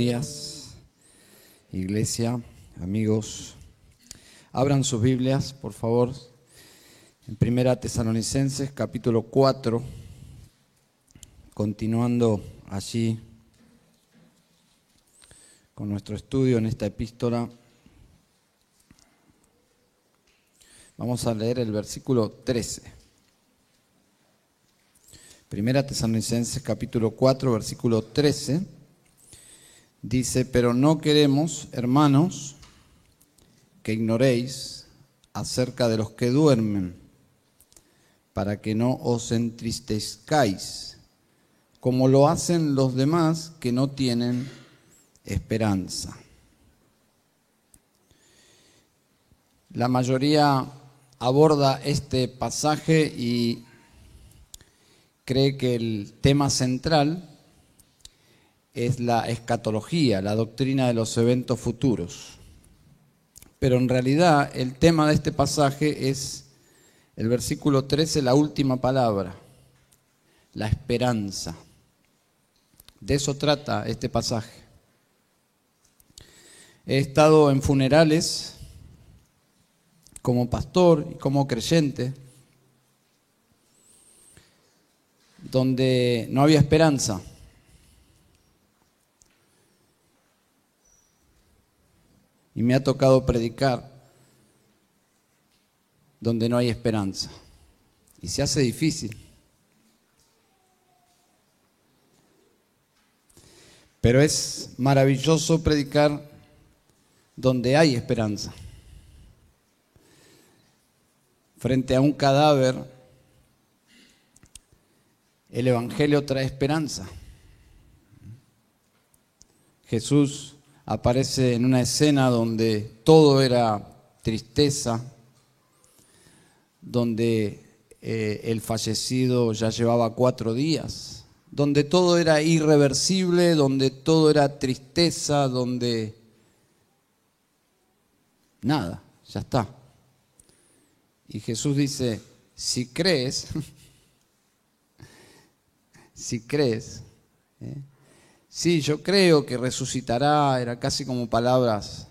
días, iglesia, amigos. Abran sus Biblias, por favor, en Primera Tesalonicenses, capítulo 4, continuando allí con nuestro estudio en esta epístola. Vamos a leer el versículo 13. Primera Tesalonicenses capítulo 4, versículo 13, dice, pero no queremos, hermanos, que ignoréis acerca de los que duermen, para que no os entristezcáis, como lo hacen los demás que no tienen esperanza. La mayoría aborda este pasaje y cree que el tema central es la escatología, la doctrina de los eventos futuros. Pero en realidad el tema de este pasaje es el versículo 13, la última palabra, la esperanza. De eso trata este pasaje. He estado en funerales como pastor y como creyente donde no había esperanza. Y me ha tocado predicar donde no hay esperanza. Y se hace difícil. Pero es maravilloso predicar donde hay esperanza. Frente a un cadáver el Evangelio trae esperanza. Jesús aparece en una escena donde todo era tristeza, donde eh, el fallecido ya llevaba cuatro días, donde todo era irreversible, donde todo era tristeza, donde nada, ya está. Y Jesús dice, si crees, si crees. ¿eh? Sí, yo creo que resucitará, era casi como palabras.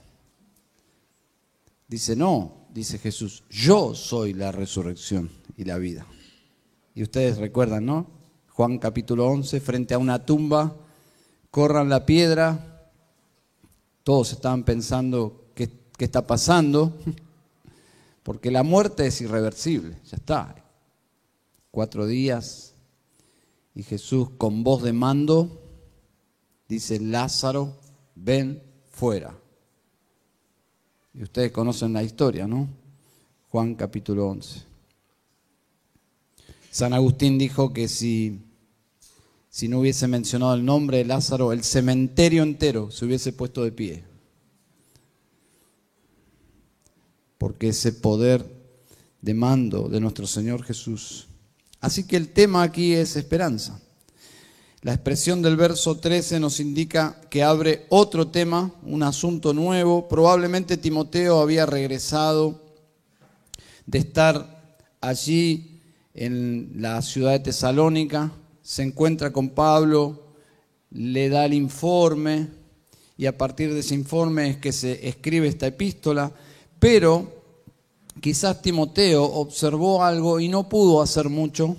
Dice, no, dice Jesús, yo soy la resurrección y la vida. Y ustedes recuerdan, ¿no? Juan capítulo 11, frente a una tumba, corran la piedra, todos estaban pensando qué, qué está pasando, porque la muerte es irreversible, ya está. Cuatro días, y Jesús con voz de mando dice, Lázaro, ven fuera. Y ustedes conocen la historia, ¿no? Juan capítulo 11. San Agustín dijo que si, si no hubiese mencionado el nombre de Lázaro, el cementerio entero se hubiese puesto de pie. Porque ese poder de mando de nuestro Señor Jesús Así que el tema aquí es esperanza. La expresión del verso 13 nos indica que abre otro tema, un asunto nuevo. Probablemente Timoteo había regresado de estar allí en la ciudad de Tesalónica, se encuentra con Pablo, le da el informe y a partir de ese informe es que se escribe esta epístola, pero quizás Timoteo observó algo y no pudo hacer mucho,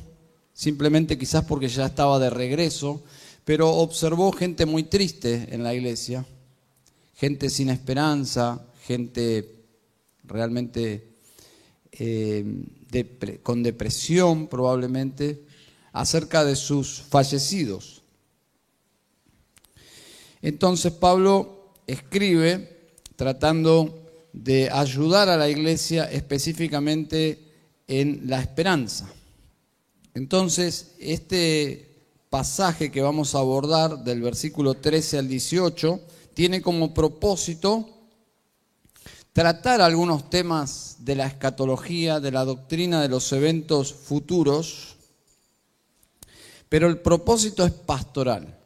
simplemente quizás porque ya estaba de regreso, pero observó gente muy triste en la iglesia, gente sin esperanza, gente realmente eh, con depresión probablemente, acerca de sus fallecidos. Entonces Pablo escribe tratando de ayudar a la iglesia específicamente en la esperanza. Entonces, este pasaje que vamos a abordar del versículo 13 al 18 tiene como propósito tratar algunos temas de la escatología, de la doctrina de los eventos futuros, pero el propósito es pastoral.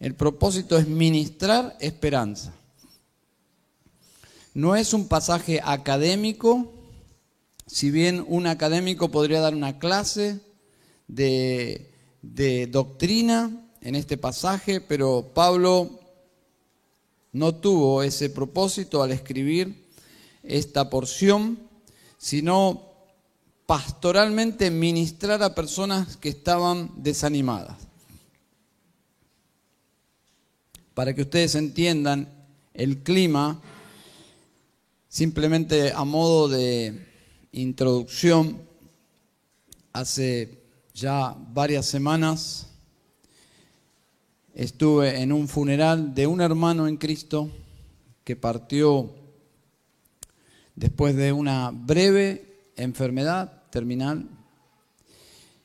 El propósito es ministrar esperanza. No es un pasaje académico, si bien un académico podría dar una clase de, doctrina en este pasaje, pero Pablo no tuvo ese propósito al escribir esta porción, sino pastoralmente ministrar a personas que estaban desanimadas. Para que ustedes entiendan el clima, simplemente a modo de introducción, hace ya varias semanas estuve en un funeral de un hermano en Cristo que partió después de una breve enfermedad terminal.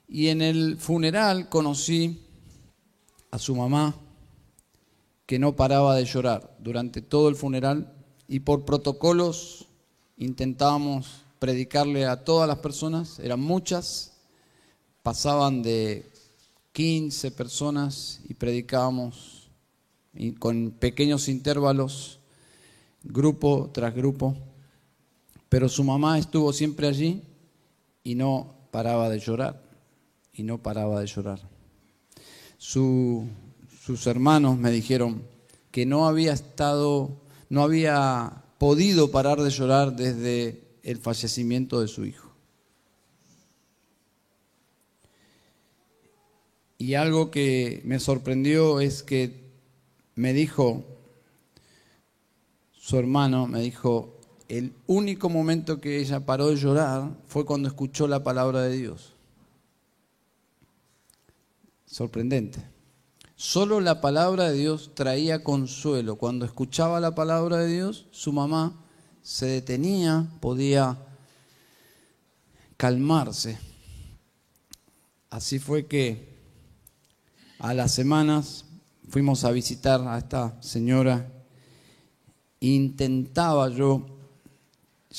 Y en el funeral conocí a su mamá que no paraba de llorar durante todo el funeral y por protocolos intentábamos predicarle a todas las personas, eran muchas, pasaban de 15 personas y predicábamos con pequeños intervalos, grupo tras grupo, pero su mamá estuvo siempre allí y no paraba de llorar, y no paraba de llorar. sus hermanos me dijeron que no había estado, no había podido parar de llorar desde el fallecimiento de su hijo. Y algo que me sorprendió es que me dijo, su hermano me dijo, el único momento que ella paró de llorar fue cuando escuchó la palabra de Dios. Sorprendente. Solo la palabra de Dios traía consuelo. Cuando escuchaba la palabra de Dios, su mamá se detenía, podía calmarse. Así fue que a las semanas fuimos a visitar a esta señora. Intentaba yo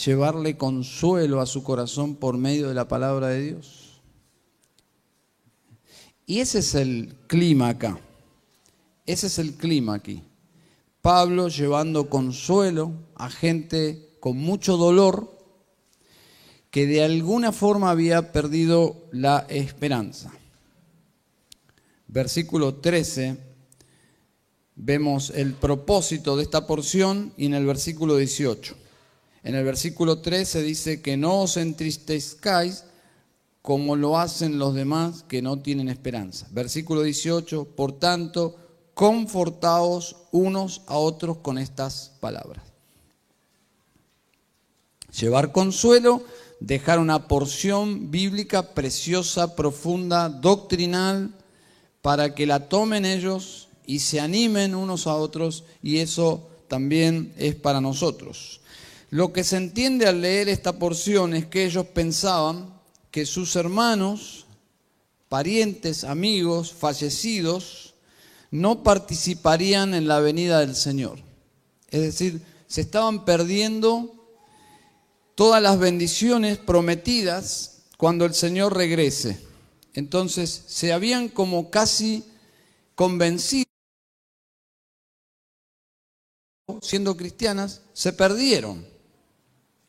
llevarle consuelo a su corazón por medio de la palabra de Dios. Y ese es el clima acá. Ese es el clima aquí. Pablo llevando consuelo a gente con mucho dolor que de alguna forma había perdido la esperanza versículo 13, vemos el propósito de esta porción y en el versículo 18. En el versículo 13 dice que no os entristezcáis como lo hacen los demás que no tienen esperanza. Versículo 18, por tanto, confortaos unos a otros con estas palabras. Llevar consuelo, dejar una porción bíblica preciosa, profunda, doctrinal, para que la tomen ellos y se animen unos a otros y eso también es para nosotros. Lo que se entiende al leer esta porción es que ellos pensaban que sus hermanos, parientes, amigos, fallecidos, no participarían en la venida del Señor. Es decir, se estaban perdiendo todas las bendiciones prometidas cuando el Señor regrese. Entonces se habían como casi convencido, siendo cristianas, se perdieron.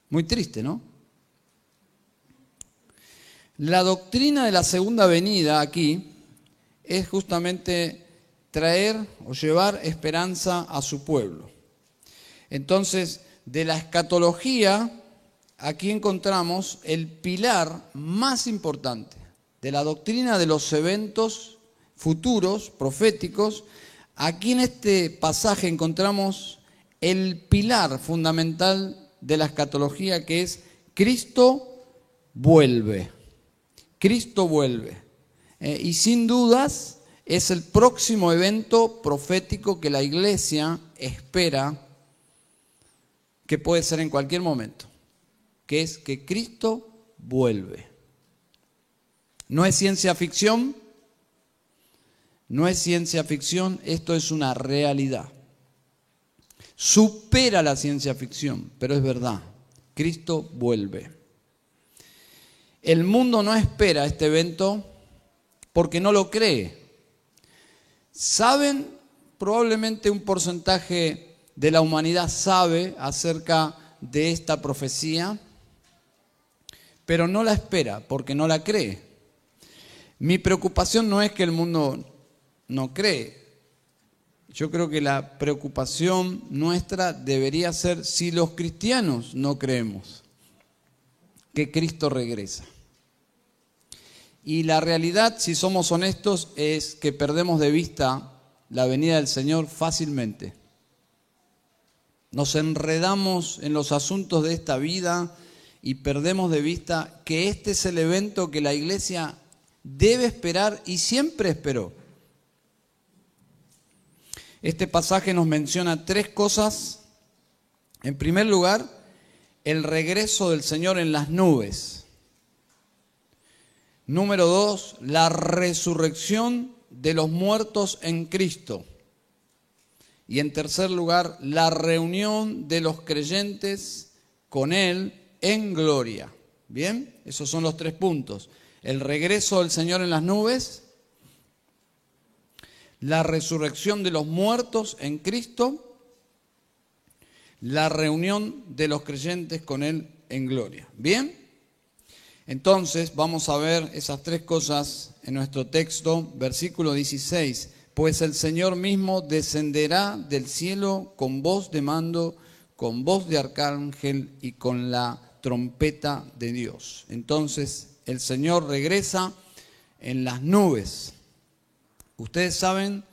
Muy triste, ¿no? La doctrina de la segunda venida aquí es justamente traer o llevar esperanza a su pueblo. Entonces, de la escatología, aquí encontramos el pilar más importante de la doctrina de los eventos futuros, proféticos, aquí en este pasaje encontramos el pilar fundamental de la escatología que es Cristo vuelve. Cristo vuelve. Eh, y sin dudas es el próximo evento profético que la iglesia espera que puede ser en cualquier momento, que es que Cristo vuelve. No es ciencia ficción, no es ciencia ficción, esto es una realidad. Supera la ciencia ficción, pero es verdad. Cristo vuelve. El mundo no espera este evento porque no lo cree. ¿Saben? Probablemente un porcentaje de la humanidad sabe acerca de esta profecía, pero no la espera porque no la cree. Mi preocupación no es que el mundo no cree. yo creo que la preocupación nuestra debería ser si los cristianos no creemos que Cristo regresa. Y la realidad, si somos honestos, es que perdemos de vista la venida del Señor fácilmente. Nos enredamos en los asuntos de esta vida y perdemos de vista que este es el evento que la iglesia debe esperar y siempre esperó. Este pasaje nos menciona tres cosas. En primer lugar, el regreso del Señor en las nubes. Número dos, la resurrección de los muertos en Cristo. Y en tercer lugar, la reunión de los creyentes con Él en gloria. Bien, esos son los tres puntos. El regreso del Señor en las nubes, la resurrección de los muertos en Cristo, la reunión de los creyentes con Él en gloria. Bien, entonces vamos a ver esas tres cosas en nuestro texto, versículo 16. Pues el Señor mismo descenderá del cielo con voz de mando, con voz de arcángel y con la trompeta de Dios. Entonces el Señor regresa en las nubes. Ustedes saben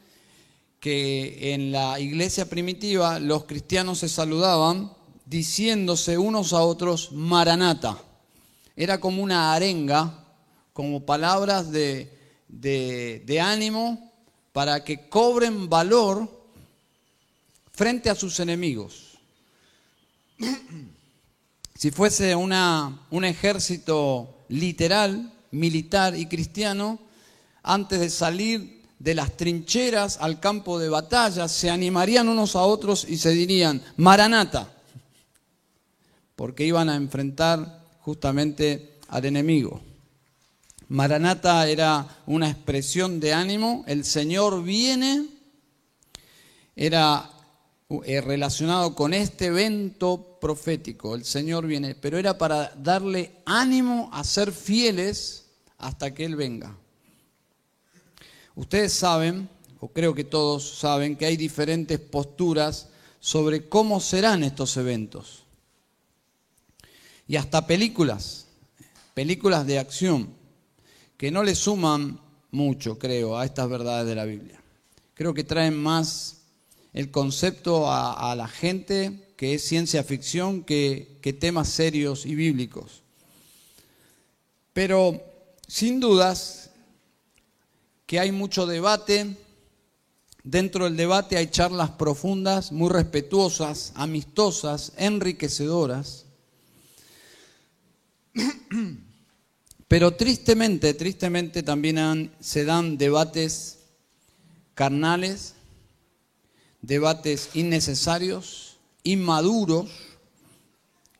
que en la iglesia primitiva los cristianos se saludaban diciéndose unos a otros Maranata. Era como una arenga, como palabras de, ánimo para que cobren valor frente a sus enemigos. Si fuese un ejército literal, militar y cristiano, antes de salir de las trincheras al campo de batalla, se animarían unos a otros y se dirían, Maranata, porque iban a enfrentar justamente al enemigo. Maranata era una expresión de ánimo, el Señor viene, era eh, relacionado con este evento profético, el Señor viene, pero era para darle ánimo a ser fieles hasta que Él venga. Ustedes saben, o creo que todos saben, que hay diferentes posturas sobre cómo serán estos eventos. Y hasta películas, películas de acción, que no le suman mucho, creo, a estas verdades de la Biblia. Creo que traen más el concepto a, la gente que es ciencia ficción que, temas serios y bíblicos. Pero sin dudas que hay mucho debate. Dentro del debate hay charlas profundas, muy respetuosas, amistosas, enriquecedoras. Pero tristemente, tristemente también se dan debates carnales, debates innecesarios, inmaduros,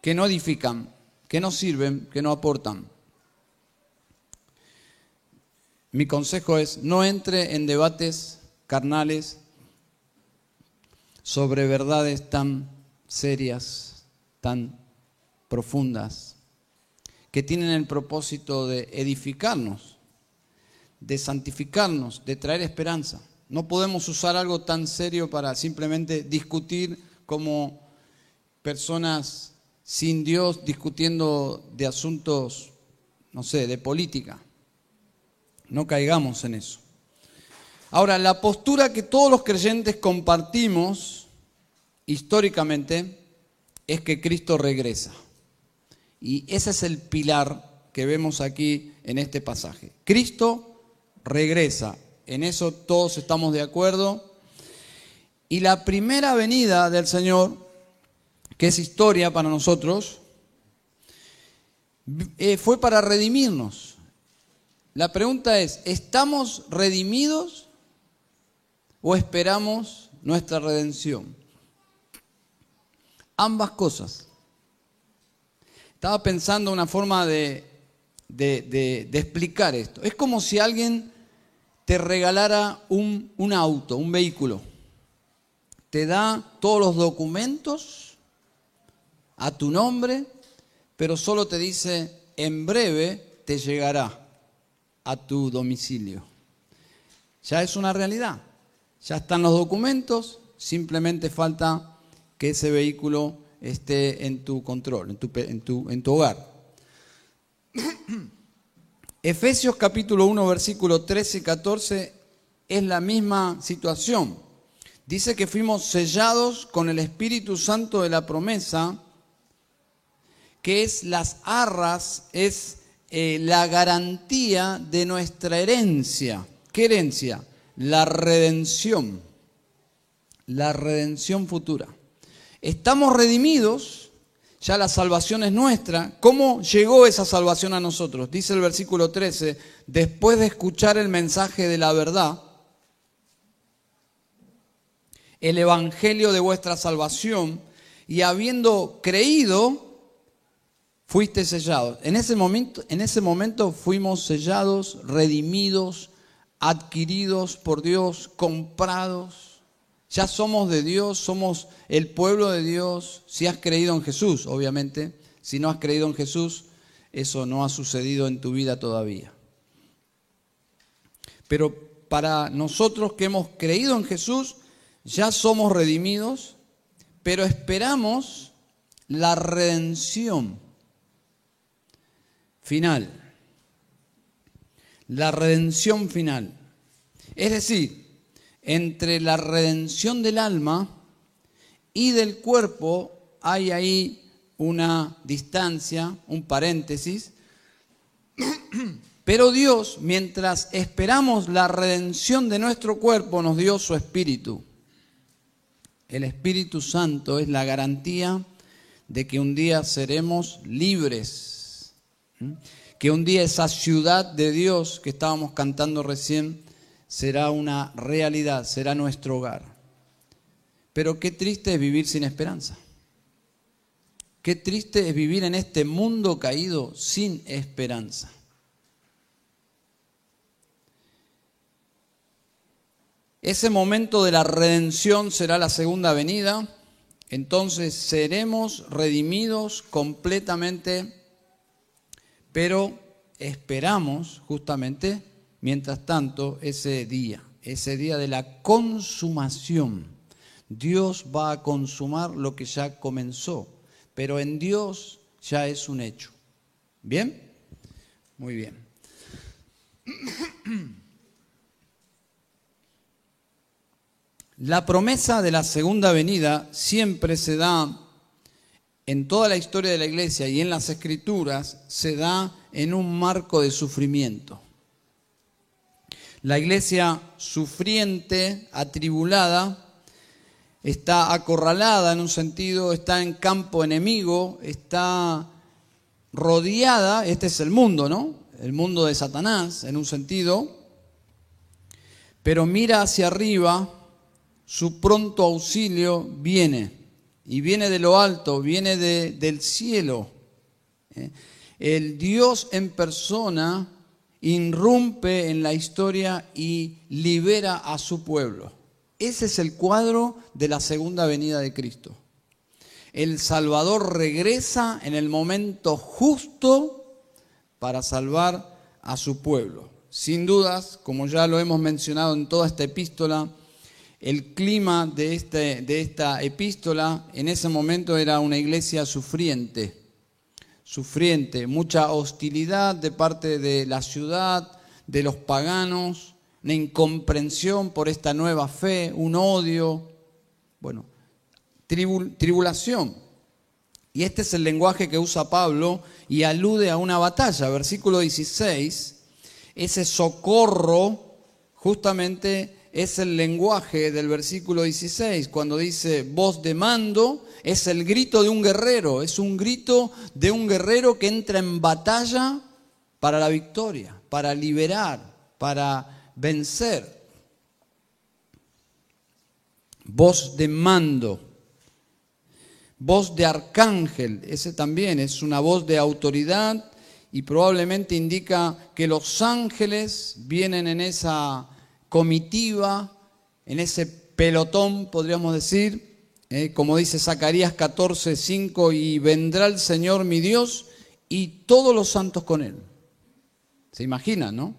que no edifican, que no sirven, que no aportan. Mi consejo es, no entre en debates carnales sobre verdades tan serias, tan profundas, que tienen el propósito de edificarnos, de santificarnos, de traer esperanza. No podemos usar algo tan serio para simplemente discutir como personas sin Dios discutiendo de asuntos, no sé, de política. No caigamos en eso. Ahora, la postura que todos los creyentes compartimos históricamente es que Cristo regresa. Y ese es el pilar que vemos aquí en este pasaje. Cristo regresa. En eso todos estamos de acuerdo. Y la primera venida del Señor, que es historia para nosotros, eh, fue para redimirnos. La pregunta es, ¿estamos redimidos o esperamos nuestra redención? Ambas cosas. Estaba pensando una forma de, explicar esto. Es como si alguien te regalara un, un auto, un vehículo. Te da todos los documentos a tu nombre, pero solo te dice, en breve te llegará a tu domicilio. Ya es una realidad. Ya están los documentos, simplemente falta que ese vehículo esté en tu control, en tu, en tu, en tu hogar. Efesios capítulo 1, versículo 13 y 14 es la misma situación. Dice que fuimos sellados con el Espíritu Santo de la promesa, que es las arras, es eh, la garantía de nuestra herencia. ¿Qué herencia? La redención. La redención futura. Estamos redimidos, ya la salvación es nuestra. ¿Cómo llegó esa salvación a nosotros? Dice el versículo 13, después de escuchar el mensaje de la verdad, el evangelio de vuestra salvación, y habiendo creído, fuiste sellados. En ese momento, en ese momento fuimos sellados, redimidos, adquiridos por Dios, comprados. Ya somos de Dios, somos el pueblo de Dios, si has creído en Jesús, obviamente. Si no has creído en Jesús, eso no ha sucedido en tu vida todavía. Pero para nosotros que hemos creído en Jesús, ya somos redimidos, pero esperamos la redención final. La redención final. Es decir, entre la redención del alma y del cuerpo hay ahí una distancia, un paréntesis. Pero Dios, mientras esperamos la redención de nuestro cuerpo, nos dio su espíritu. El Espíritu Santo es la garantía de que un día seremos libres que un día esa ciudad de Dios que estábamos cantando recién será una realidad, será nuestro hogar. Pero qué triste es vivir sin esperanza. Qué triste es vivir en este mundo caído sin esperanza. Ese momento de la redención será la segunda venida. Entonces seremos redimidos completamente pero esperamos justamente, mientras tanto, ese día, ese día de la consumación. Dios va a consumar lo que ya comenzó, pero en Dios ya es un hecho. ¿Bien? Muy bien. La promesa de la segunda venida siempre se da en toda la historia de la iglesia y en las escrituras se da en un marco de sufrimiento. La iglesia sufriente, atribulada, está acorralada en un sentido, está en campo enemigo, está rodeada, este es el mundo, ¿no? El mundo de Satanás en un sentido, pero mira hacia arriba, su pronto auxilio viene y viene de lo alto, viene del cielo. ¿eh? El Dios en persona irrumpe en la historia y libera a su pueblo. Ese es el cuadro de la segunda venida de Cristo. El Salvador regresa en el momento justo para salvar a su pueblo. Sin dudas, como ya lo hemos mencionado en toda esta epístola, el clima de, este, de esta epístola en ese momento era una iglesia sufriente, sufriente, mucha hostilidad de parte de la ciudad, de los paganos, una incomprensión por esta nueva fe, un odio, bueno, tribulación. Y este es el lenguaje que usa Pablo y alude a una batalla. Versículo 16, ese socorro justamente es el lenguaje del versículo 16, cuando dice voz de mando, es el grito de un guerrero, es un grito de un guerrero que entra en batalla para la victoria, para liberar, para vencer. Voz de mando, voz de arcángel, ese también es una voz de autoridad y probablemente indica que los ángeles vienen en esa comitiva, en ese pelotón, podríamos decir, eh, como dice Zacarías 14, 5, y vendrá el Señor mi Dios y todos los santos con él. ¿Se imaginan, no?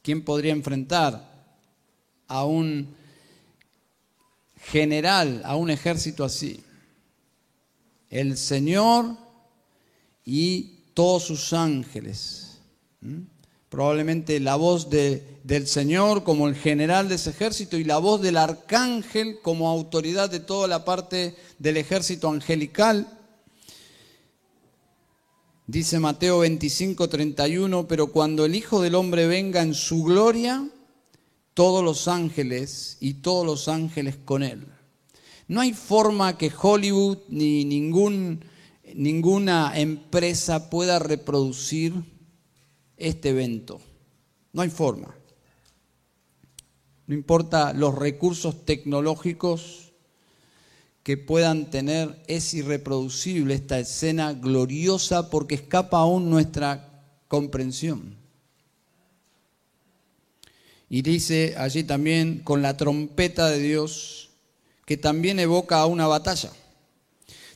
¿Quién podría enfrentar a un general, a un ejército así. El Señor y todos sus ángeles. Probablemente la voz del Señor como el general de ese ejército y la voz del arcángel como autoridad de toda la parte del ejército angelical. Dice Mateo 25, 31, pero cuando el Hijo del Hombre venga en su gloria, todos los ángeles y todos los ángeles con él. No hay forma que Hollywood ni ningún, ninguna empresa pueda reproducir este evento. No hay forma. No importa los recursos tecnológicos que puedan tener, es irreproducible esta escena gloriosa porque escapa aún nuestra comprensión. Y dice allí también con la trompeta de Dios, que también evoca a una batalla.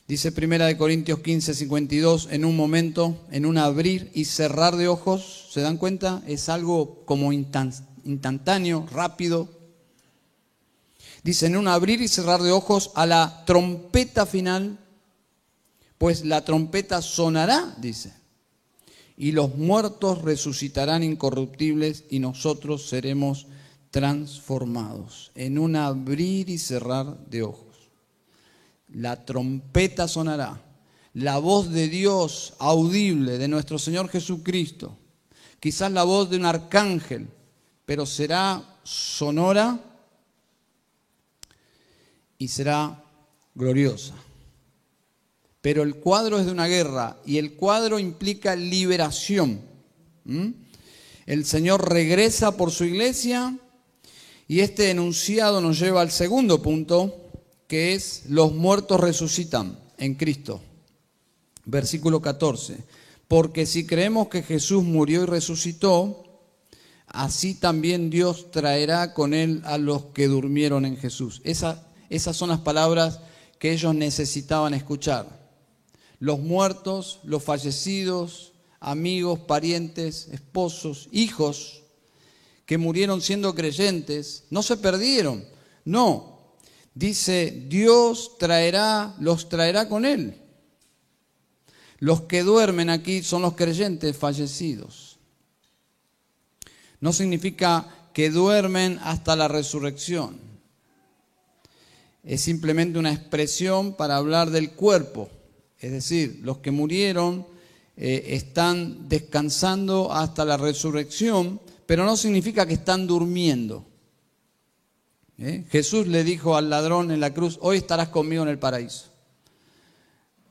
Dice Primera de Corintios 15, 52, en un momento, en un abrir y cerrar de ojos, ¿se dan cuenta? Es algo como instantáneo, rápido, Dice, en un abrir y cerrar de ojos a la trompeta final, pues la trompeta sonará, dice, y los muertos resucitarán incorruptibles y nosotros seremos transformados. En un abrir y cerrar de ojos. La trompeta sonará. La voz de Dios audible de nuestro Señor Jesucristo. Quizás la voz de un arcángel, pero será sonora y será gloriosa. Pero el cuadro es de una guerra y el cuadro implica liberación. El Señor regresa por su iglesia y este enunciado nos lleva al segundo punto, que es los muertos resucitan en Cristo. Versículo 14. Porque si creemos que Jesús murió y resucitó, así también Dios traerá con él a los que durmieron en Jesús. Esa esas son las palabras que ellos necesitaban escuchar. Los muertos, los fallecidos, amigos, parientes, esposos, hijos que murieron siendo creyentes, no se perdieron. No, dice, Dios traerá, los traerá con él. Los que duermen aquí son los creyentes fallecidos. No significa que duermen hasta la resurrección es simplemente una expresión para hablar del cuerpo. Es decir, los que murieron eh, están descansando hasta la resurrección, pero no significa que están durmiendo. ¿Eh? Jesús le dijo al ladrón en la cruz, hoy estarás conmigo en el paraíso.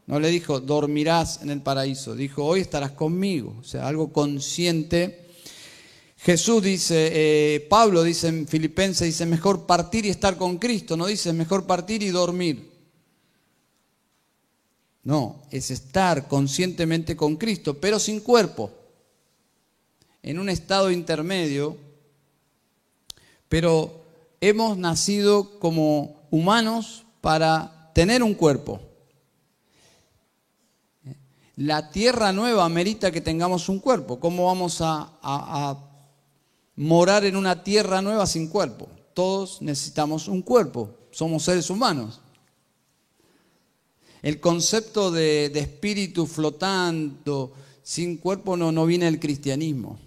No le dijo, dormirás en el paraíso, dijo, hoy estarás conmigo. O sea, algo consciente Jesús dice, eh, Pablo dice en Filipenses, dice, mejor partir y estar con Cristo, no dice mejor partir y dormir. No, es estar conscientemente con Cristo, pero sin cuerpo, en un estado intermedio, pero hemos nacido como humanos para tener un cuerpo. La tierra nueva merita que tengamos un cuerpo. ¿Cómo vamos a, morar en una tierra nueva sin cuerpo. Todos necesitamos un cuerpo, somos seres humanos. El concepto de, espíritu flotando sin cuerpo no, no viene del cristianismo,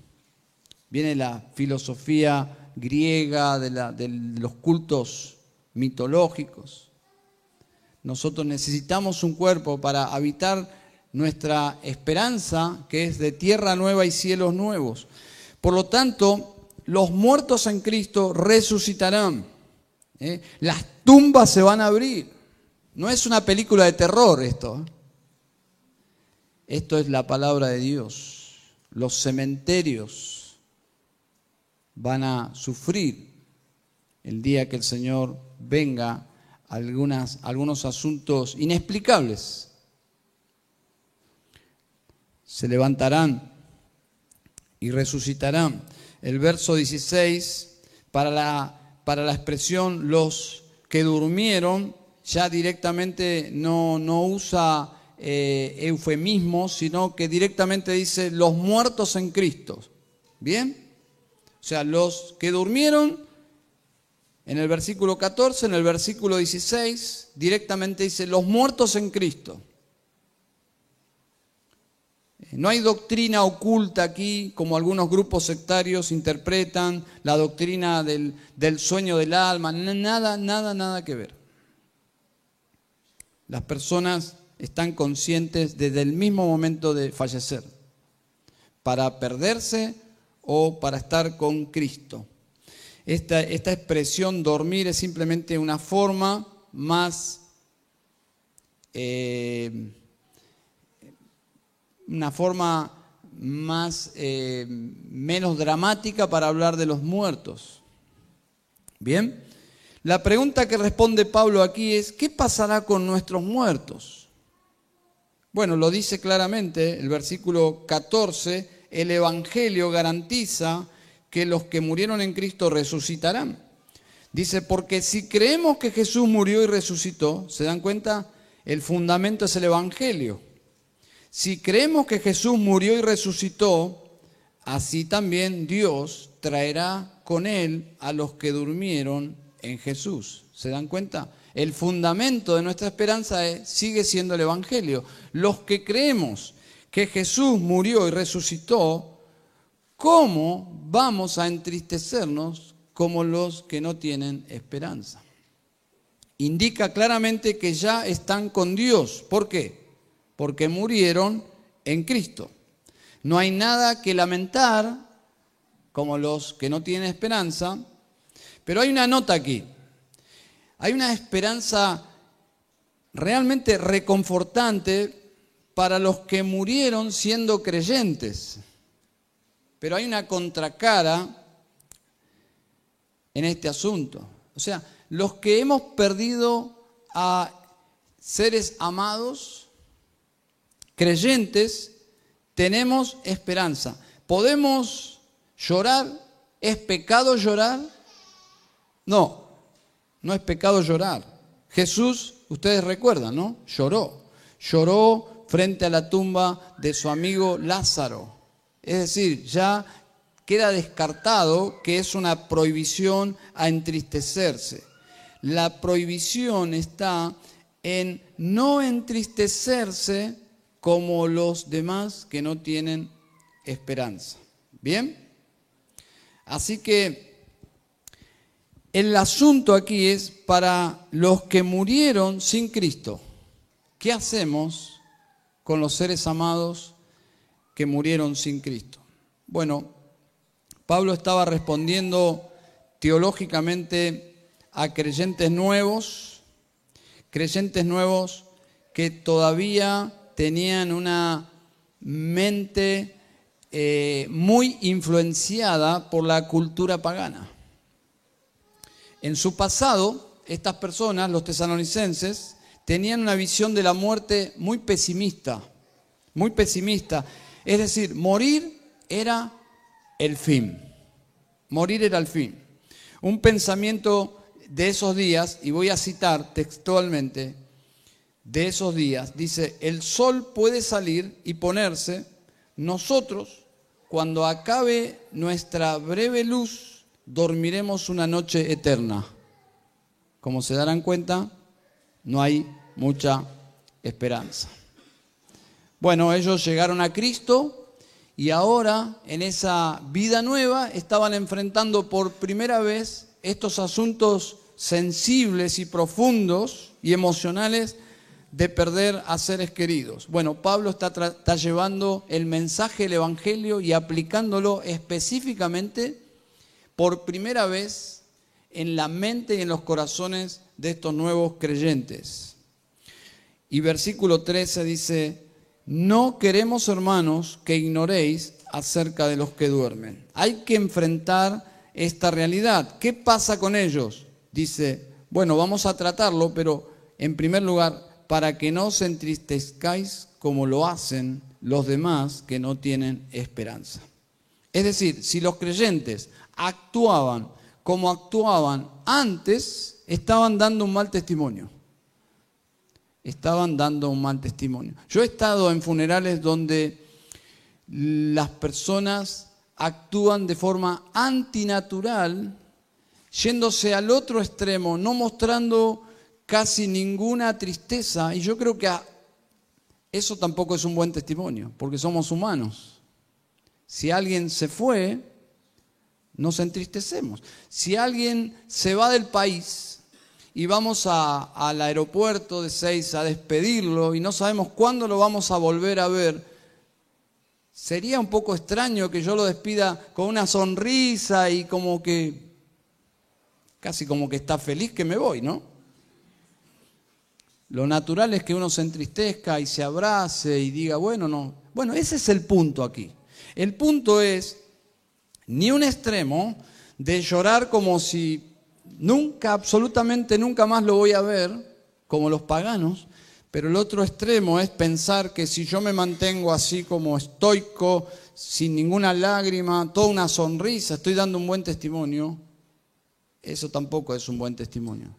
viene la filosofía griega, de, los cultos mitológicos. Nosotros necesitamos un cuerpo para habitar nuestra esperanza, que es de tierra nueva y cielos nuevos. Por lo tanto, los muertos en Cristo resucitarán. ¿eh? Las tumbas se van a abrir. No es una película de terror esto. ¿eh? Esto es la palabra de Dios. Los cementerios van a sufrir el día que el Señor venga algunas, algunos asuntos inexplicables. Se levantarán y resucitarán el verso 16, para la, para la expresión los que durmieron, ya directamente no, no usa eh, eufemismo, sino que directamente dice los muertos en Cristo. ¿Bien? O sea, los que durmieron En el versículo 14, en el versículo 16, directamente dice, los muertos en Cristo. No hay doctrina oculta aquí, como algunos grupos sectarios interpretan, la doctrina del, del, sueño del alma, nada, nada, nada que ver. Las personas están conscientes desde el mismo momento de fallecer, para perderse o para estar con Cristo. Esta, esta expresión dormir es simplemente una forma más... Eh, una forma más eh, menos dramática para hablar de los muertos. Bien, la pregunta que responde Pablo aquí es, ¿qué pasará con nuestros muertos? Bueno, lo dice claramente el versículo 14, el Evangelio garantiza que los que murieron en Cristo resucitarán. Dice, porque si creemos que Jesús murió y resucitó, ¿se dan cuenta? El fundamento es el Evangelio. Si creemos que Jesús murió y resucitó, así también Dios traerá con él a los que durmieron en Jesús. ¿Se dan cuenta? El fundamento de nuestra esperanza sigue siendo el Evangelio. Los que creemos que Jesús murió y resucitó, ¿cómo vamos a entristecernos como los que no tienen esperanza? Indica claramente que ya están con Dios. ¿Por qué? porque murieron en Cristo. No hay nada que lamentar, como los que no tienen esperanza, pero hay una nota aquí. Hay una esperanza realmente reconfortante para los que murieron siendo creyentes. Pero hay una contracara en este asunto. O sea, los que hemos perdido a seres amados, creyentes tenemos esperanza. ¿Podemos llorar? ¿Es pecado llorar? No, no es pecado llorar. Jesús, ustedes recuerdan, ¿no? Lloró. Lloró frente a la tumba de su amigo Lázaro. Es decir, ya queda descartado que es una prohibición a entristecerse. La prohibición está en no entristecerse como los demás que no tienen esperanza. ¿Bien? Así que el asunto aquí es para los que murieron sin Cristo. ¿Qué hacemos con los seres amados que murieron sin Cristo? Bueno, Pablo estaba respondiendo teológicamente a creyentes nuevos, creyentes nuevos que todavía tenían una mente eh, muy influenciada por la cultura pagana. En su pasado, estas personas, los tesalonicenses, tenían una visión de la muerte muy pesimista, muy pesimista. Es decir, morir era el fin. Morir era el fin. Un pensamiento de esos días, y voy a citar textualmente, de esos días, dice, el sol puede salir y ponerse, nosotros, cuando acabe nuestra breve luz, dormiremos una noche eterna. Como se darán cuenta, no hay mucha esperanza. Bueno, ellos llegaron a Cristo y ahora en esa vida nueva estaban enfrentando por primera vez estos asuntos sensibles y profundos y emocionales de perder a seres queridos. Bueno, Pablo está, llevando el mensaje del Evangelio y aplicándolo específicamente por primera vez en la mente y en los corazones de estos nuevos creyentes. Y versículo 13 dice, no queremos hermanos que ignoréis acerca de los que duermen. Hay que enfrentar esta realidad. ¿Qué pasa con ellos? Dice, bueno, vamos a tratarlo, pero en primer lugar, para que no os entristezcáis como lo hacen los demás que no tienen esperanza. Es decir, si los creyentes actuaban como actuaban antes, estaban dando un mal testimonio. Estaban dando un mal testimonio. Yo he estado en funerales donde las personas actúan de forma antinatural, yéndose al otro extremo, no mostrando casi ninguna tristeza. Y yo creo que eso tampoco es un buen testimonio, porque somos humanos. Si alguien se fue, nos entristecemos. Si alguien se va del país y vamos al aeropuerto de Seis a despedirlo y no sabemos cuándo lo vamos a volver a ver, sería un poco extraño que yo lo despida con una sonrisa y como que, casi como que está feliz que me voy, ¿no? Lo natural es que uno se entristezca y se abrace y diga, bueno, no. Bueno, ese es el punto aquí. El punto es ni un extremo de llorar como si nunca, absolutamente nunca más lo voy a ver, como los paganos, pero el otro extremo es pensar que si yo me mantengo así como estoico, sin ninguna lágrima, toda una sonrisa, estoy dando un buen testimonio, eso tampoco es un buen testimonio.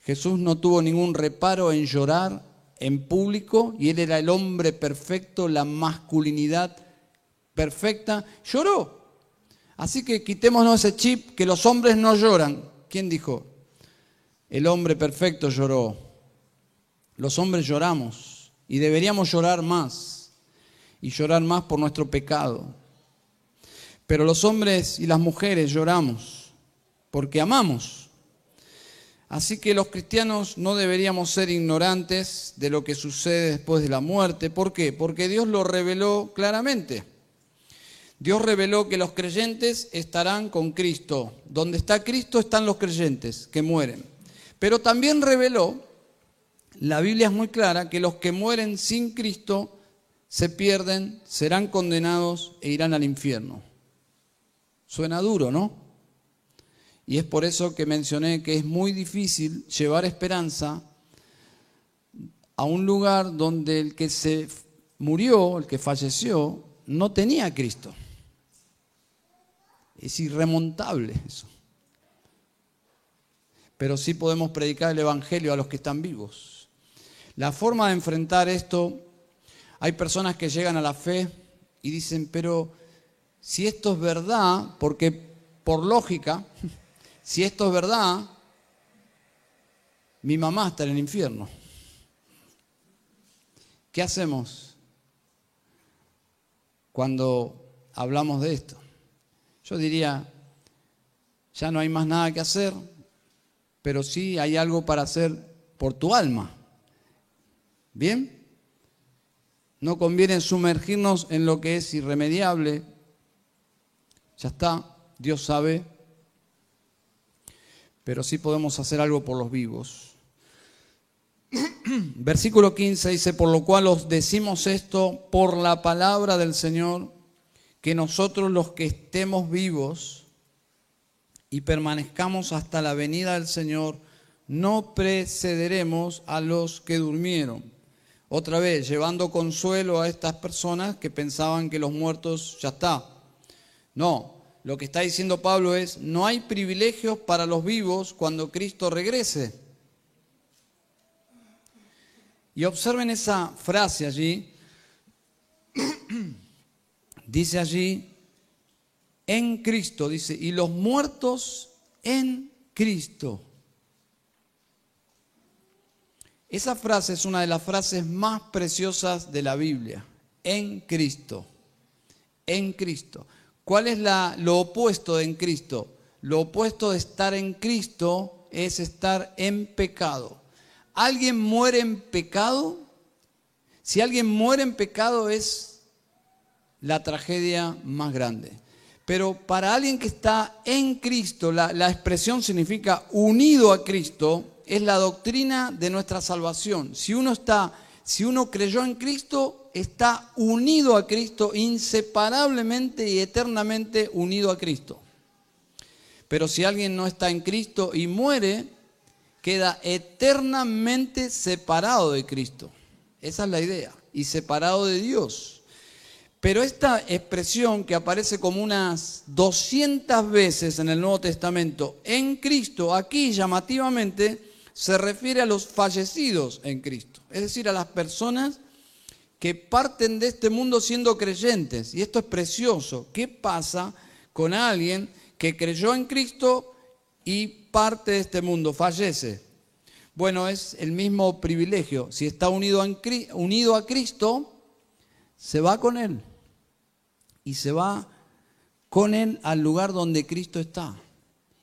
Jesús no tuvo ningún reparo en llorar en público y él era el hombre perfecto, la masculinidad perfecta, lloró. Así que quitémonos ese chip que los hombres no lloran. ¿Quién dijo? El hombre perfecto lloró. Los hombres lloramos y deberíamos llorar más y llorar más por nuestro pecado. Pero los hombres y las mujeres lloramos porque amamos. Así que los cristianos no deberíamos ser ignorantes de lo que sucede después de la muerte. ¿Por qué? Porque Dios lo reveló claramente. Dios reveló que los creyentes estarán con Cristo. Donde está Cristo están los creyentes que mueren. Pero también reveló, la Biblia es muy clara, que los que mueren sin Cristo se pierden, serán condenados e irán al infierno. Suena duro, ¿no? Y es por eso que mencioné que es muy difícil llevar esperanza a un lugar donde el que se murió, el que falleció, no tenía a Cristo. Es irremontable eso. Pero sí podemos predicar el Evangelio a los que están vivos. La forma de enfrentar esto, hay personas que llegan a la fe y dicen, pero si esto es verdad, porque por lógica, si esto es verdad, mi mamá está en el infierno. ¿Qué hacemos cuando hablamos de esto? Yo diría, ya no hay más nada que hacer, pero sí hay algo para hacer por tu alma. ¿Bien? No conviene sumergirnos en lo que es irremediable. Ya está, Dios sabe, pero sí podemos hacer algo por los vivos. Versículo 15 dice, por lo cual os decimos esto por la palabra del Señor que nosotros los que estemos vivos y permanezcamos hasta la venida del Señor, no precederemos a los que durmieron. Otra vez, llevando consuelo a estas personas que pensaban que los muertos ya está. No, lo que está diciendo Pablo es, no hay privilegios para los vivos cuando Cristo regrese. Y observen esa frase allí. Dice allí, en Cristo, dice, y los muertos en Cristo. Esa frase es una de las frases más preciosas de la Biblia. En Cristo. En Cristo. ¿Cuál es la, lo opuesto de en Cristo? Lo opuesto de estar en Cristo es estar en pecado. ¿Alguien muere en pecado? Si alguien muere en pecado es la tragedia más grande. Pero para alguien que está en Cristo, la, expresión significa unido a Cristo, es la doctrina de nuestra salvación. Si uno está, si uno creyó en Cristo, está unido a Cristo, inseparablemente y eternamente unido a Cristo. Pero si alguien no está en Cristo y muere, queda eternamente separado de Cristo. Esa es la idea. Y separado de Dios. Pero esta expresión que aparece como unas 200 veces en el Nuevo Testamento en Cristo, aquí llamativamente se refiere a los fallecidos en Cristo, es decir, a las personas que parten de este mundo siendo creyentes. Y esto es precioso. ¿Qué pasa con alguien que creyó en Cristo y parte de este mundo, fallece. Bueno, es el mismo privilegio. Si está unido a, Cristo, se va con Él. Y se va con Él al lugar donde Cristo está.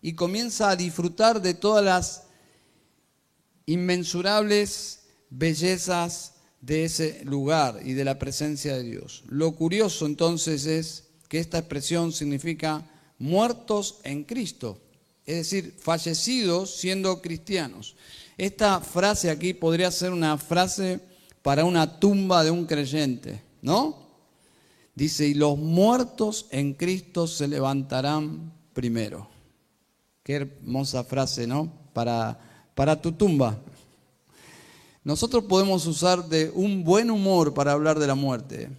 Y comienza a disfrutar de todas las inmensurables bellezas de ese lugar y de la presencia de Dios. Lo curioso entonces es que esta expresión significa muertos en Cristo, es decir, fallecidos siendo cristianos. Esta frase aquí podría ser una frase para una tumba de un creyente, ¿no? Dice, y los muertos en Cristo se levantarán primero. Qué hermosa frase, ¿no? Para, para tu tumba. Nosotros podemos usar de un buen humor para hablar de la muerte.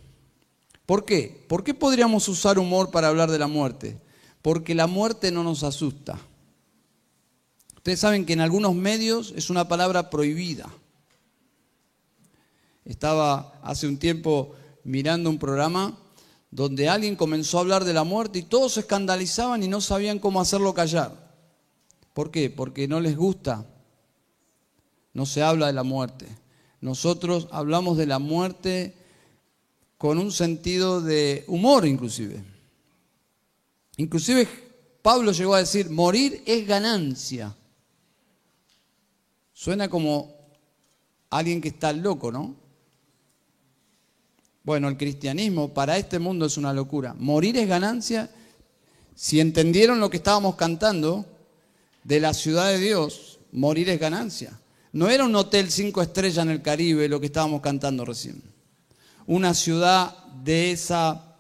¿Por qué? ¿Por qué podríamos usar humor para hablar de la muerte? Porque la muerte no nos asusta. Ustedes saben que en algunos medios es una palabra prohibida. Estaba hace un tiempo mirando un programa donde alguien comenzó a hablar de la muerte y todos se escandalizaban y no sabían cómo hacerlo callar. ¿Por qué? Porque no les gusta. No se habla de la muerte. Nosotros hablamos de la muerte con un sentido de humor inclusive. Inclusive Pablo llegó a decir, morir es ganancia. Suena como alguien que está loco, ¿no? Bueno, el cristianismo para este mundo es una locura. Morir es ganancia. Si entendieron lo que estábamos cantando de la ciudad de Dios, morir es ganancia. No era un hotel cinco estrellas en el Caribe lo que estábamos cantando recién. Una ciudad de esa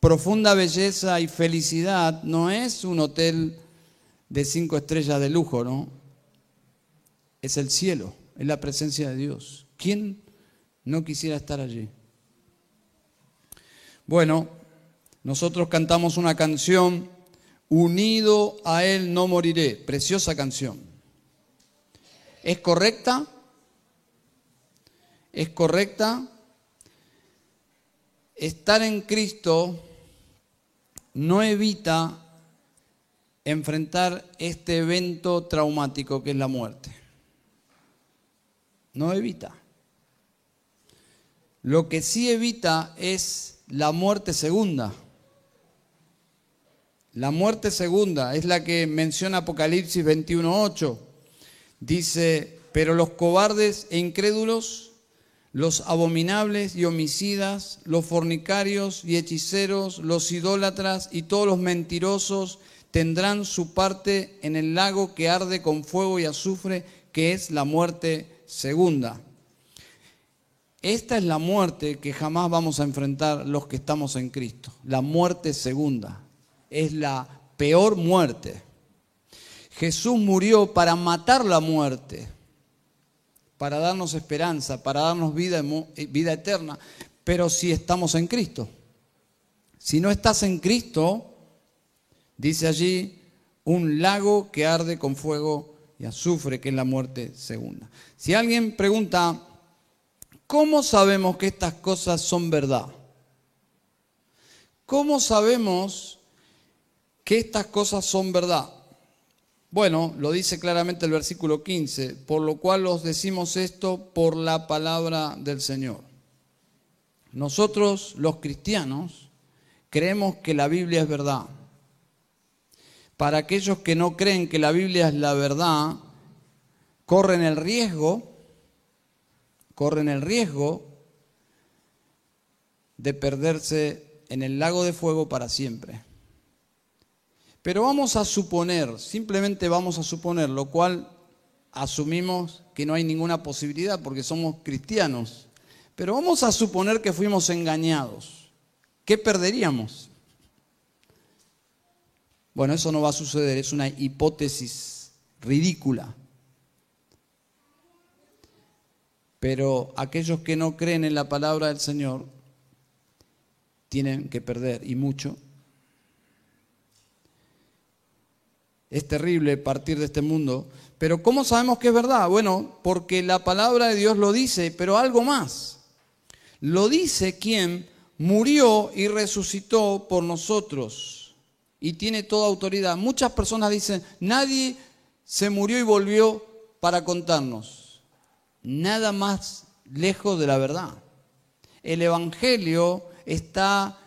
profunda belleza y felicidad no es un hotel de cinco estrellas de lujo, ¿no? Es el cielo, es la presencia de Dios. ¿Quién no quisiera estar allí? Bueno, nosotros cantamos una canción, Unido a Él no moriré, preciosa canción. ¿Es correcta? ¿Es correcta? Estar en Cristo no evita enfrentar este evento traumático que es la muerte. No evita. Lo que sí evita es la muerte segunda. La muerte segunda es la que menciona Apocalipsis 21.8. Dice, pero los cobardes e incrédulos, los abominables y homicidas, los fornicarios y hechiceros, los idólatras y todos los mentirosos tendrán su parte en el lago que arde con fuego y azufre, que es la muerte segunda. Esta es la muerte que jamás vamos a enfrentar los que estamos en Cristo. La muerte segunda. Es la peor muerte. Jesús murió para matar la muerte, para darnos esperanza, para darnos vida, eh, eterna. Pero si estamos en Cristo. Si no estás en Cristo, dice allí, un lago que arde con fuego y azufre, que es la muerte segunda. Si alguien pregunta, ¿Cómo sabemos que estas cosas son verdad? ¿Cómo sabemos que estas cosas son verdad? Bueno, lo dice claramente el versículo 15, por lo cual os decimos esto por la palabra del Señor. Nosotros, los cristianos, creemos que la Biblia es verdad. Para aquellos que no creen que la Biblia es la verdad, corren el riesgo corren el riesgo de perderse en el lago de fuego para siempre. Pero vamos a suponer, simplemente vamos a suponer, lo cual asumimos que no hay ninguna posibilidad porque somos cristianos, pero vamos a suponer que fuimos engañados. ¿Qué perderíamos? Bueno, eso no va a suceder, es una hipótesis ridícula. Pero aquellos que no creen en la palabra del Señor tienen que perder y mucho. Es terrible partir de este mundo. Pero ¿cómo sabemos que es verdad? Bueno, porque la palabra de Dios lo dice, pero algo más. Lo dice quien murió y resucitó por nosotros. y tiene toda autoridad. Muchas personas dicen, nadie se murió y volvió para contarnos. Nada más lejos de la verdad. El Evangelio está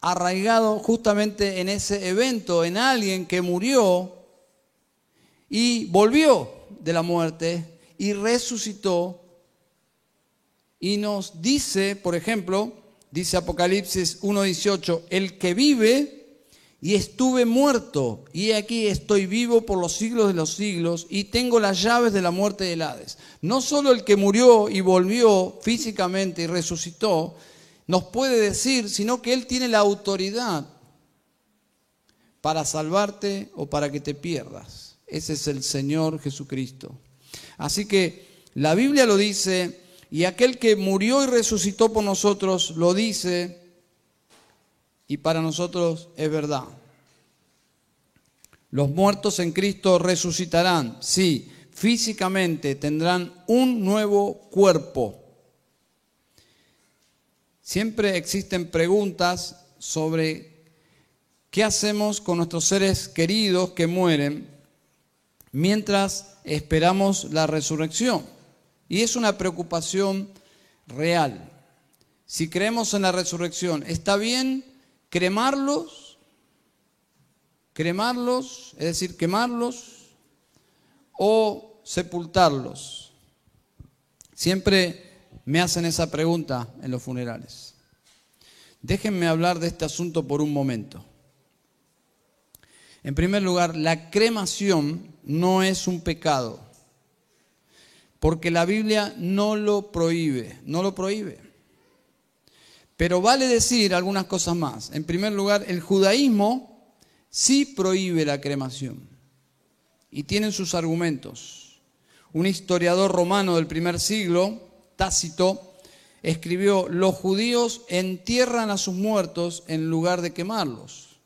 arraigado justamente en ese evento, en alguien que murió y volvió de la muerte y resucitó y nos dice, por ejemplo, dice Apocalipsis 1.18, el que vive y estuve muerto, y aquí estoy vivo por los siglos de los siglos, y tengo las llaves de la muerte del Hades. No solo el que murió y volvió físicamente y resucitó, nos puede decir, sino que Él tiene la autoridad para salvarte o para que te pierdas. Ese es el Señor Jesucristo. Así que la Biblia lo dice, y aquel que murió y resucitó por nosotros lo dice, y para nosotros es verdad. Los muertos en Cristo resucitarán, sí, físicamente tendrán un nuevo cuerpo. Siempre existen preguntas sobre qué hacemos con nuestros seres queridos que mueren mientras esperamos la resurrección. Y es una preocupación real. Si creemos en la resurrección, ¿está bien cremarlos, cremarlos, es decir, quemarlos o sepultarlos. Siempre me hacen esa pregunta en los funerales. Déjenme hablar de este asunto por un momento. En primer lugar, la cremación no es un pecado, porque la Biblia no lo prohíbe, no lo prohíbe. Pero vale decir algunas cosas más. En primer lugar, el judaísmo sí prohíbe la cremación y tienen sus argumentos. Un historiador romano del primer siglo, Tácito, escribió, los judíos entierran a sus muertos en lugar de quemarlos.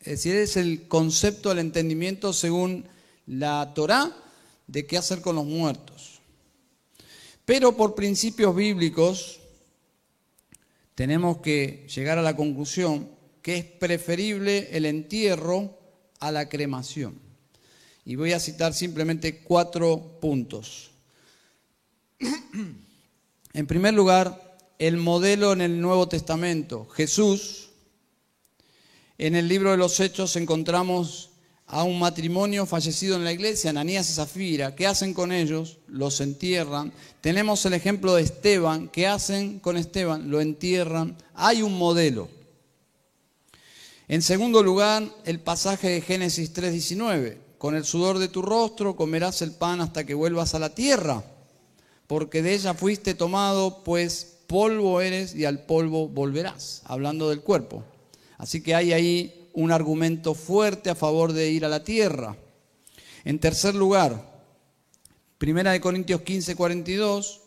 Es decir, es el concepto del entendimiento según la Torá de qué hacer con los muertos. Pero por principios bíblicos, tenemos que llegar a la conclusión que es preferible el entierro a la cremación. Y voy a citar simplemente cuatro puntos. En primer lugar, el modelo en el Nuevo Testamento. Jesús, en el libro de los Hechos encontramos a un matrimonio fallecido en la iglesia, Ananías y Zafira. ¿Qué hacen con ellos? Los entierran. Tenemos el ejemplo de Esteban. ¿Qué hacen con Esteban? Lo entierran. Hay un modelo. En segundo lugar, el pasaje de Génesis 3:19. Con el sudor de tu rostro comerás el pan hasta que vuelvas a la tierra, porque de ella fuiste tomado, pues polvo eres y al polvo volverás, hablando del cuerpo. Así que hay ahí un argumento fuerte a favor de ir a la tierra. En tercer lugar, Primera de Corintios 15, 42,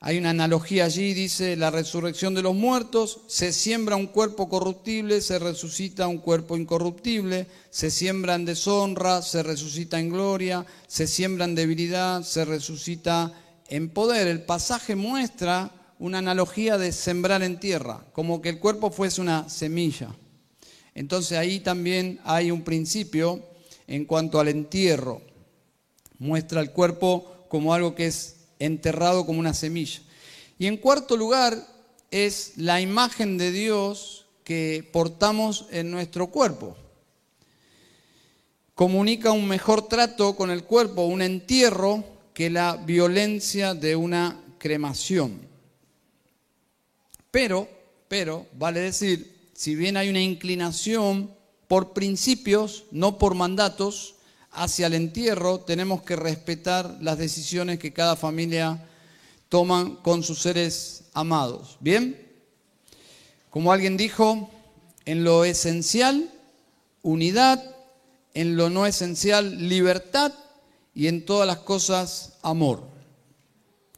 hay una analogía allí, dice, la resurrección de los muertos, se siembra un cuerpo corruptible, se resucita un cuerpo incorruptible, se siembra en deshonra, se resucita en gloria, se siembra en debilidad, se resucita en poder. El pasaje muestra una analogía de sembrar en tierra, como que el cuerpo fuese una semilla. Entonces ahí también hay un principio en cuanto al entierro. Muestra el cuerpo como algo que es enterrado como una semilla. Y en cuarto lugar es la imagen de Dios que portamos en nuestro cuerpo. Comunica un mejor trato con el cuerpo, un entierro, que la violencia de una cremación. Pero, pero, vale decir si bien hay una inclinación por principios, no por mandatos, hacia el entierro, tenemos que respetar las decisiones que cada familia toma con sus seres amados. ¿Bien? Como alguien dijo, en lo esencial, unidad, en lo no esencial, libertad y en todas las cosas, amor.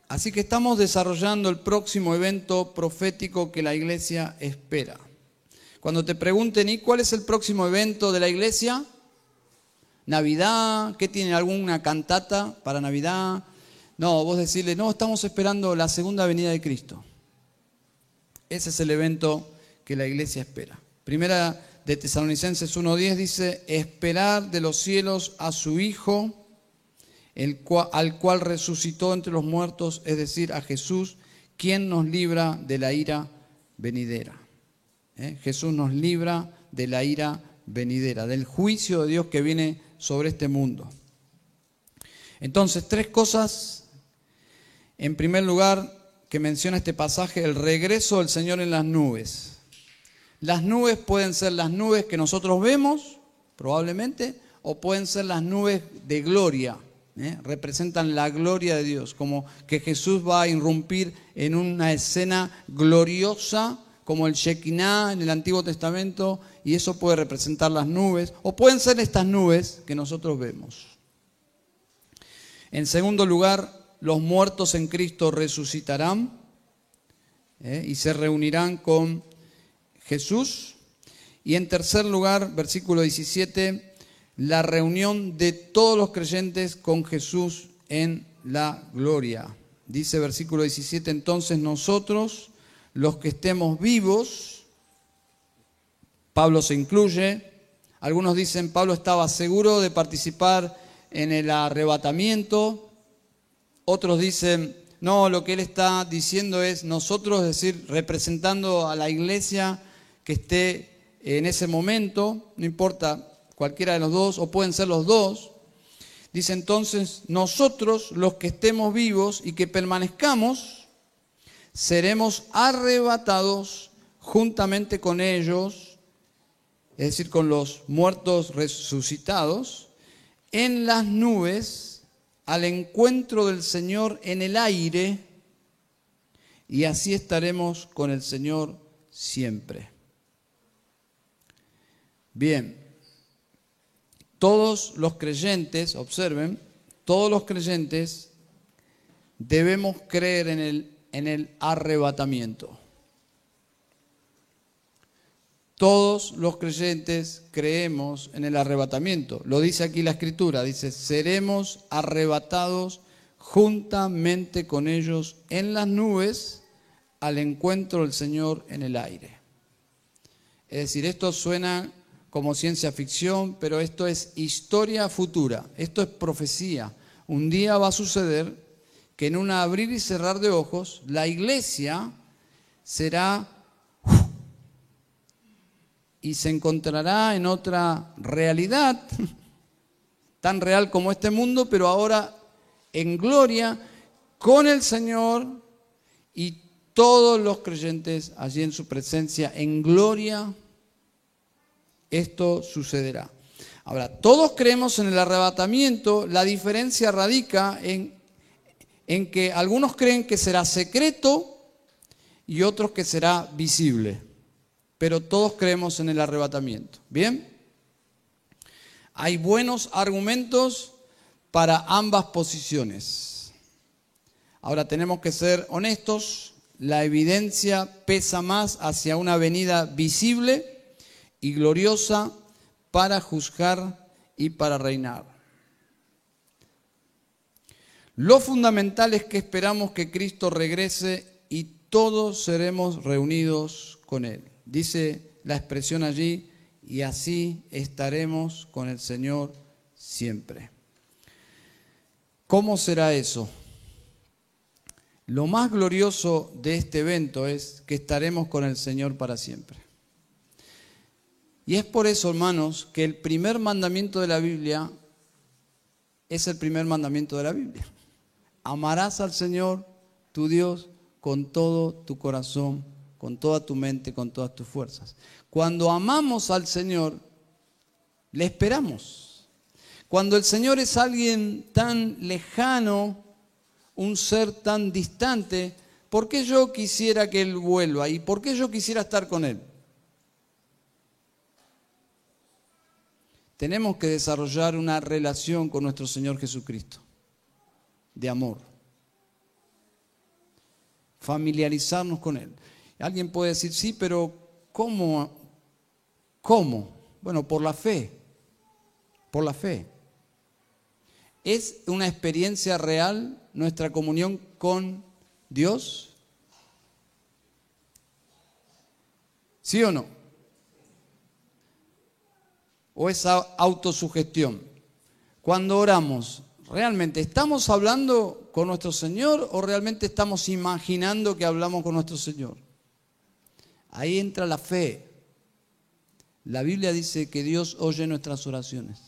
Así que estamos desarrollando el próximo evento profético que la iglesia espera. Cuando te pregunten, ¿y cuál es el próximo evento de la iglesia? Navidad, ¿qué tiene alguna cantata para Navidad? No, vos decirle, no, estamos esperando la segunda venida de Cristo. Ese es el evento que la iglesia espera. Primera de Tesalonicenses 1.10 dice, esperar de los cielos a su Hijo, el al cual resucitó entre los muertos, es decir, a Jesús, quien nos libra de la ira venidera. ¿Eh? Jesús nos libra de la ira venidera, del juicio de Dios que viene sobre este mundo. Entonces, tres cosas. En primer lugar, que menciona este pasaje, el regreso del Señor en las nubes. Las nubes pueden ser las nubes que nosotros vemos, probablemente, o pueden ser las nubes de gloria. ¿eh? Representan la gloria de Dios, como que Jesús va a irrumpir en una escena gloriosa como el Shekinah en el Antiguo Testamento, y eso puede representar las nubes, o pueden ser estas nubes que nosotros vemos. En segundo lugar, los muertos en Cristo resucitarán ¿eh? y se reunirán con Jesús. Y en tercer lugar, versículo 17, la reunión de todos los creyentes con Jesús en la gloria. Dice versículo 17, entonces nosotros, los que estemos vivos, Pablo se incluye, algunos dicen Pablo estaba seguro de participar en el arrebatamiento. Otros dicen, no, lo que él está diciendo es nosotros, es decir, representando a la iglesia que esté en ese momento, no importa cualquiera de los dos, o pueden ser los dos. Dice entonces, nosotros los que estemos vivos y que permanezcamos, seremos arrebatados juntamente con ellos, es decir, con los muertos resucitados, en las nubes al encuentro del Señor en el aire y así estaremos con el Señor siempre. Bien, todos los creyentes, observen, todos los creyentes debemos creer en el, en el arrebatamiento. Todos los creyentes creemos en el arrebatamiento. Lo dice aquí la escritura. Dice, seremos arrebatados juntamente con ellos en las nubes al encuentro del Señor en el aire. Es decir, esto suena como ciencia ficción, pero esto es historia futura, esto es profecía. Un día va a suceder que en un abrir y cerrar de ojos, la iglesia será y se encontrará en otra realidad, tan real como este mundo, pero ahora en gloria con el Señor y todos los creyentes allí en su presencia, en gloria, esto sucederá. Ahora, todos creemos en el arrebatamiento, la diferencia radica en, en que algunos creen que será secreto y otros que será visible pero todos creemos en el arrebatamiento. ¿Bien? Hay buenos argumentos para ambas posiciones. Ahora tenemos que ser honestos, la evidencia pesa más hacia una venida visible y gloriosa para juzgar y para reinar. Lo fundamental es que esperamos que Cristo regrese y todos seremos reunidos con Él. Dice la expresión allí, y así estaremos con el Señor siempre. ¿Cómo será eso? Lo más glorioso de este evento es que estaremos con el Señor para siempre. Y es por eso, hermanos, que el primer mandamiento de la Biblia es el primer mandamiento de la Biblia. Amarás al Señor, tu Dios, con todo tu corazón con toda tu mente, con todas tus fuerzas. Cuando amamos al Señor, le esperamos. Cuando el Señor es alguien tan lejano, un ser tan distante, ¿por qué yo quisiera que Él vuelva? ¿Y por qué yo quisiera estar con Él? Tenemos que desarrollar una relación con nuestro Señor Jesucristo, de amor. Familiarizarnos con Él. Alguien puede decir, sí, pero ¿cómo? ¿Cómo? Bueno, por la fe, por la fe. ¿Es una experiencia real nuestra comunión con Dios? ¿Sí o no? o esa autosugestión. Cuando oramos, ¿realmente estamos hablando con nuestro Señor o realmente estamos imaginando que hablamos con nuestro Señor? Ahí entra la fe. La Biblia dice que Dios oye nuestras oraciones.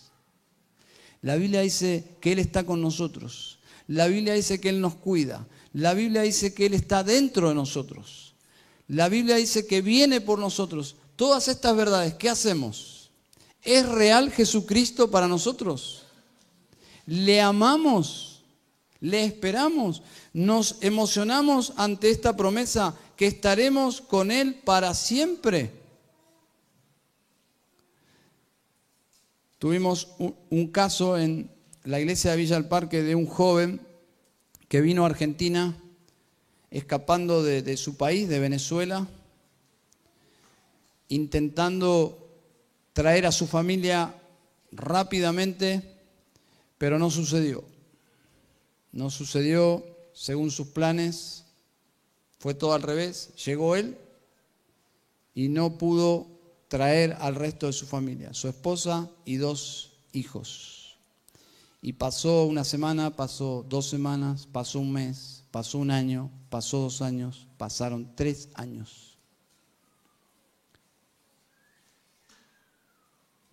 La Biblia dice que Él está con nosotros. La Biblia dice que Él nos cuida. La Biblia dice que Él está dentro de nosotros. La Biblia dice que viene por nosotros. Todas estas verdades, ¿qué hacemos? ¿Es real Jesucristo para nosotros? ¿Le amamos? ¿Le esperamos? ¿Nos emocionamos ante esta promesa que estaremos con Él para siempre? Tuvimos un, caso en la iglesia de Villa del Parque de un joven que vino a Argentina escapando de, su país, de Venezuela, intentando traer a su familia rápidamente, pero no sucedió. No sucedió según sus planes, fue todo al revés. Llegó él y no pudo traer al resto de su familia, su esposa y dos hijos. Y pasó una semana, pasó dos semanas, pasó un mes, pasó un año, pasó dos años, pasaron tres años.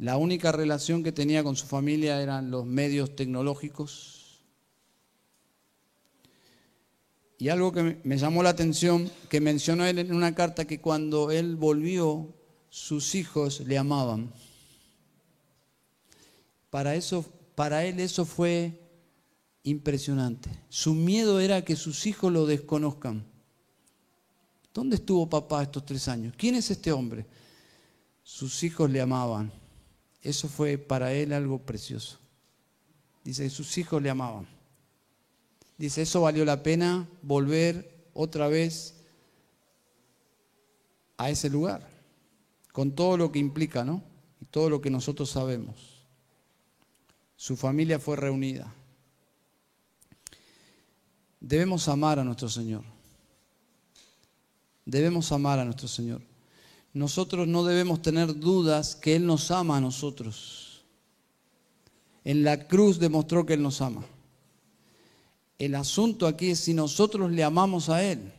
La única relación que tenía con su familia eran los medios tecnológicos. Y algo que me llamó la atención, que mencionó él en una carta, que cuando él volvió, sus hijos le amaban. Para, eso, para él eso fue impresionante. Su miedo era que sus hijos lo desconozcan. ¿Dónde estuvo papá estos tres años? ¿Quién es este hombre? Sus hijos le amaban. Eso fue para él algo precioso. Dice, sus hijos le amaban. Dice, eso valió la pena volver otra vez a ese lugar, con todo lo que implica, ¿no? Y todo lo que nosotros sabemos. Su familia fue reunida. Debemos amar a nuestro Señor. Debemos amar a nuestro Señor. Nosotros no debemos tener dudas que Él nos ama a nosotros. En la cruz demostró que Él nos ama. El asunto aquí es si nosotros le amamos a Él.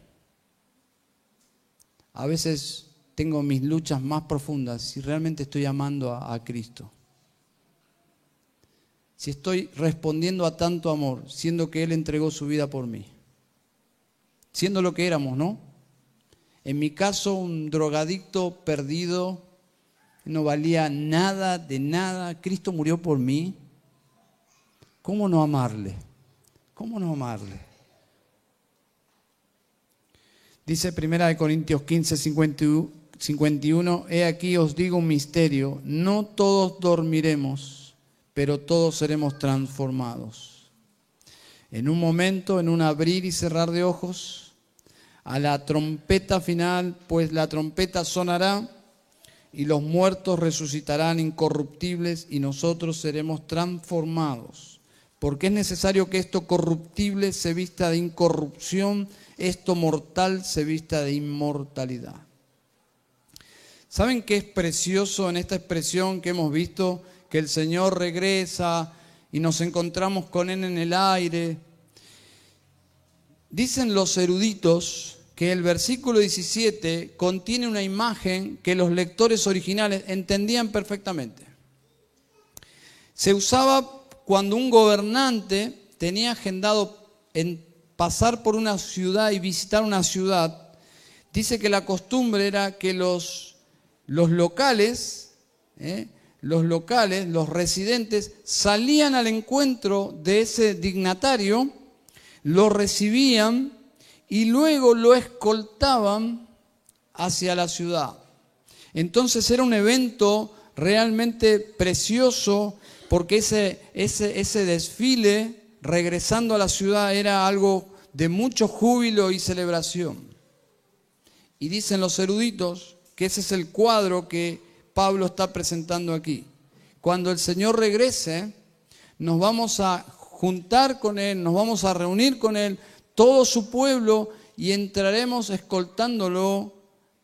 A veces tengo mis luchas más profundas si realmente estoy amando a, a Cristo si estoy respondiendo a tanto amor, siendo que Él entregó su vida por mí? Siendo lo que éramos, ¿no? En mi caso, un drogadicto perdido, no valía nada de nada, Cristo murió por mí. ¿Cómo no amarle? ¿Cómo no amarle? Dice 1 Corintios 15, 51, he aquí os digo un misterio, no todos dormiremos pero todos seremos transformados. En un momento, en un abrir y cerrar de ojos, a la trompeta final, pues la trompeta sonará y los muertos resucitarán incorruptibles y nosotros seremos transformados. Porque es necesario que esto corruptible se vista de incorrupción, esto mortal se vista de inmortalidad. ¿Saben qué es precioso en esta expresión que hemos visto? que el Señor regresa y nos encontramos con Él en el aire. Dicen los eruditos que el versículo 17 contiene una imagen que los lectores originales entendían perfectamente. Se usaba cuando un gobernante tenía agendado en pasar por una ciudad y visitar una ciudad. Dice que la costumbre era que los, los locales ¿eh? los locales, los residentes, salían al encuentro de ese dignatario, lo recibían y luego lo escoltaban hacia la ciudad. Entonces era un evento realmente precioso porque ese, ese, desfile regresando a la ciudad era algo de mucho júbilo y celebración. Y dicen los eruditos que ese es el cuadro que Pablo está presentando aquí. Cuando el Señor regrese, nos vamos a juntar con Él, nos vamos a reunir con Él, todo su pueblo, y entraremos escoltándolo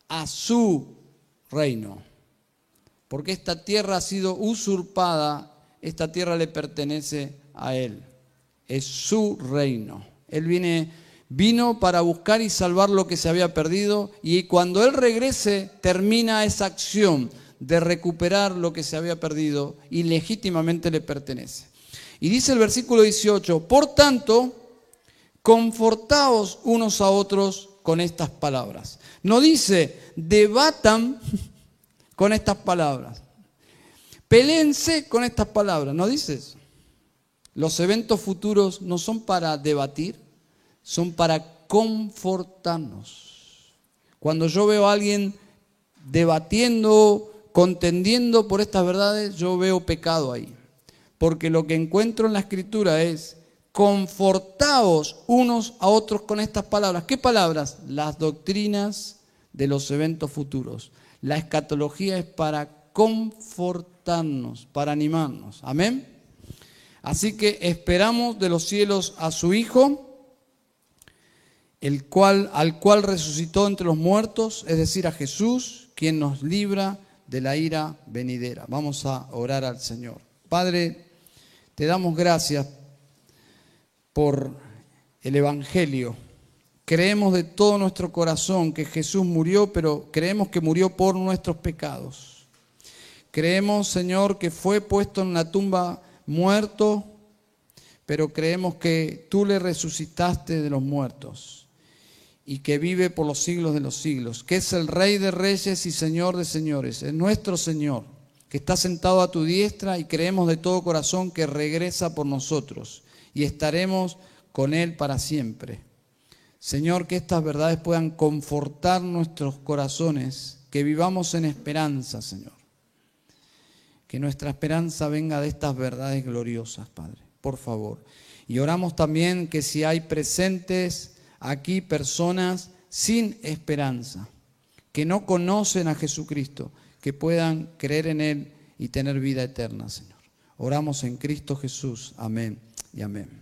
a su reino. porque esta tierra ha sido usurpada, esta tierra le pertenece a Él, es su reino. Él viene, vino para buscar y salvar lo que se había perdido y cuando Él regrese termina esa acción de recuperar lo que se había perdido y legítimamente le pertenece. Y dice el versículo 18, por tanto, confortaos unos a otros con estas palabras. No dice, debatan con estas palabras. Pelense con estas palabras, no dice eso. Los eventos futuros no son para debatir, son para confortarnos. Cuando yo veo a alguien debatiendo, contendiendo por estas verdades, yo veo pecado ahí. Porque lo que encuentro en la escritura es, confortaos unos a otros con estas palabras. ¿Qué palabras? Las doctrinas de los eventos futuros. La escatología es para confortarnos, para animarnos. Amén. Así que esperamos de los cielos a su Hijo, el cual, al cual resucitó entre los muertos, es decir, a Jesús, quien nos libra de la ira venidera. Vamos a orar al Señor. Padre, te damos gracias por el Evangelio. Creemos de todo nuestro corazón que Jesús murió, pero creemos que murió por nuestros pecados. Creemos, Señor, que fue puesto en una tumba muerto, pero creemos que tú le resucitaste de los muertos y que vive por los siglos de los siglos, que es el Rey de reyes y Señor de señores, es nuestro Señor, que está sentado a tu diestra y creemos de todo corazón que regresa por nosotros y estaremos con Él para siempre. Señor, que estas verdades puedan confortar nuestros corazones, que vivamos en esperanza, Señor. Que nuestra esperanza venga de estas verdades gloriosas, Padre, por favor. Y oramos también que si hay presentes aquí personas sin esperanza, que no conocen a Jesucristo, que puedan creer en Él y tener vida eterna, Señor. Oramos en Cristo Jesús. Amén y amén.